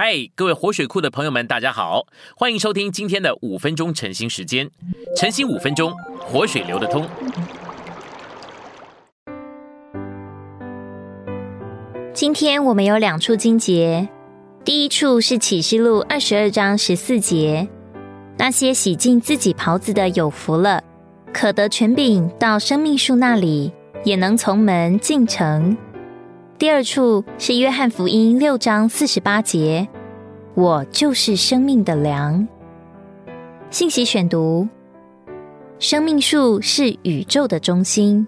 嗨，各位活水库的朋友们，大家好，欢迎收听今天的五分钟晨兴时间。晨兴五分钟，活水流得通。今天我们有两处经节，第一处是启示录二十二章十四节，那些洗净自己袍子的有福了，可得权柄到生命树那里，也能从门进城。第二处是约翰福音六章四十八节，我就是生命的粮。信息选读：生命树是宇宙的中心，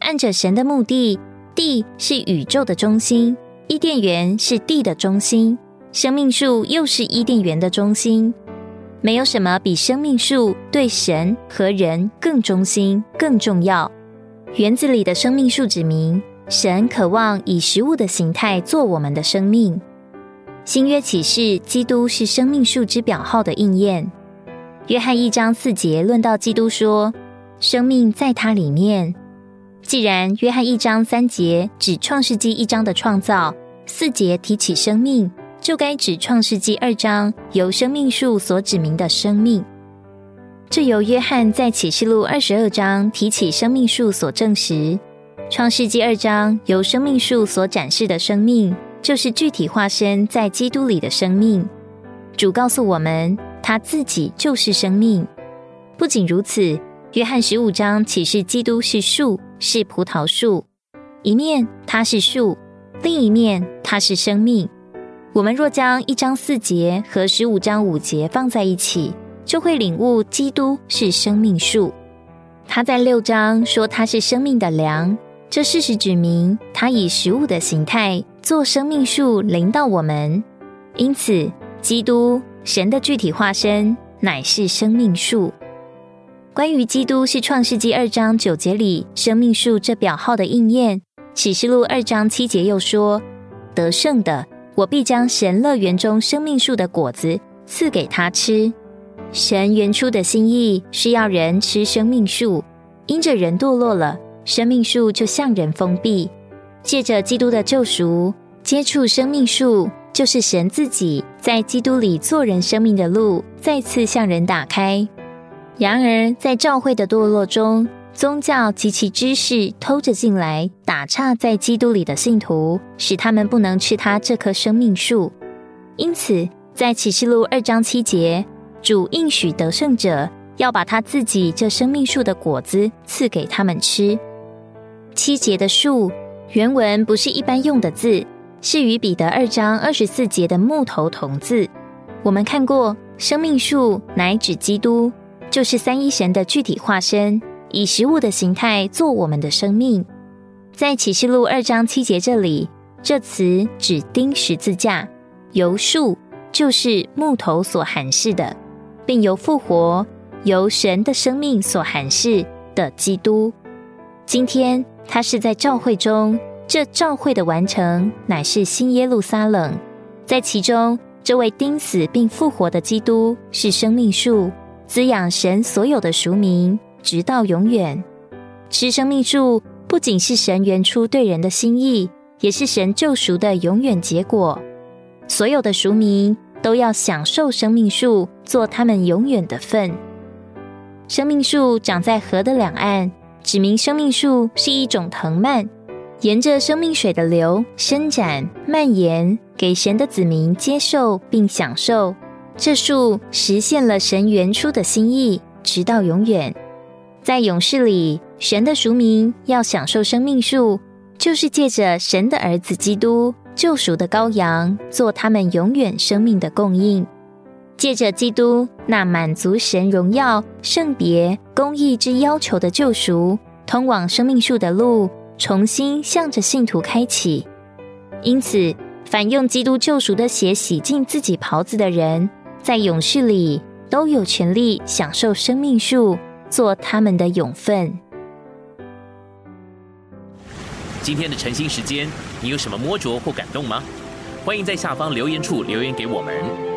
按着神的目的，地是宇宙的中心，伊甸园是地的中心，生命树又是伊甸园的中心。没有什么比生命树对神和人更中心、更重要。园子里的生命树指明。神渴望以食物的形态做我们的生命。新约启示，基督是生命树之表号的应验。约翰一章四节论到基督说：“生命在他里面。”既然约翰一章三节指创世纪一章的创造，四节提起生命，就该指创世纪二章由生命树所指明的生命。这由约翰在启示录二十二章提起生命树所证实。创世纪二章由生命树所展示的生命，就是具体化身在基督里的生命。主告诉我们，他自己就是生命。不仅如此，约翰十五章启示基督是树，是葡萄树。一面他是树，另一面他是生命。我们若将一章四节和十五章五节放在一起，就会领悟基督是生命树。他在六章说他是生命的粮。这事实指明，他以食物的形态做生命树临到我们，因此，基督神的具体化身乃是生命树。关于基督是创世纪二章九节里生命树这表号的应验，启示录二章七节又说：“得胜的，我必将神乐园中生命树的果子赐给他吃。”神原初的心意是要人吃生命树，因着人堕落了。生命树就向人封闭，借着基督的救赎，接触生命树，就是神自己在基督里做人生命的路再次向人打开。然而，在教会的堕落中，宗教及其知识偷着进来，打岔在基督里的信徒，使他们不能吃他这棵生命树。因此，在启示录二章七节，主应许得胜者要把他自己这生命树的果子赐给他们吃。七节的树原文不是一般用的字，是与彼得二章二十四节的木头同字。我们看过，生命树乃指基督，就是三一神的具体化身，以食物的形态做我们的生命。在启示录二章七节这里，这词指钉十字架，由树就是木头所含示的，并由复活由神的生命所含示的基督。今天。他是在教会中，这教会的完成乃是新耶路撒冷，在其中，这位钉死并复活的基督是生命树，滋养神所有的赎民，直到永远。吃生命树不仅是神原初对人的心意，也是神救赎的永远结果。所有的赎民都要享受生命树，做他们永远的份。生命树长在河的两岸。指明生命树是一种藤蔓，沿着生命水的流伸展蔓延，给神的子民接受并享受。这树实现了神原初的心意，直到永远。在勇士里，神的赎民要享受生命树，就是借着神的儿子基督救赎的羔羊，做他们永远生命的供应。借着基督那满足神荣耀、圣别、公义之要求的救赎，通往生命树的路重新向着信徒开启。因此，凡用基督救赎的血洗净自己袍子的人，在勇士里都有权利享受生命树，做他们的永分。今天的晨兴时间，你有什么摸着或感动吗？欢迎在下方留言处留言给我们。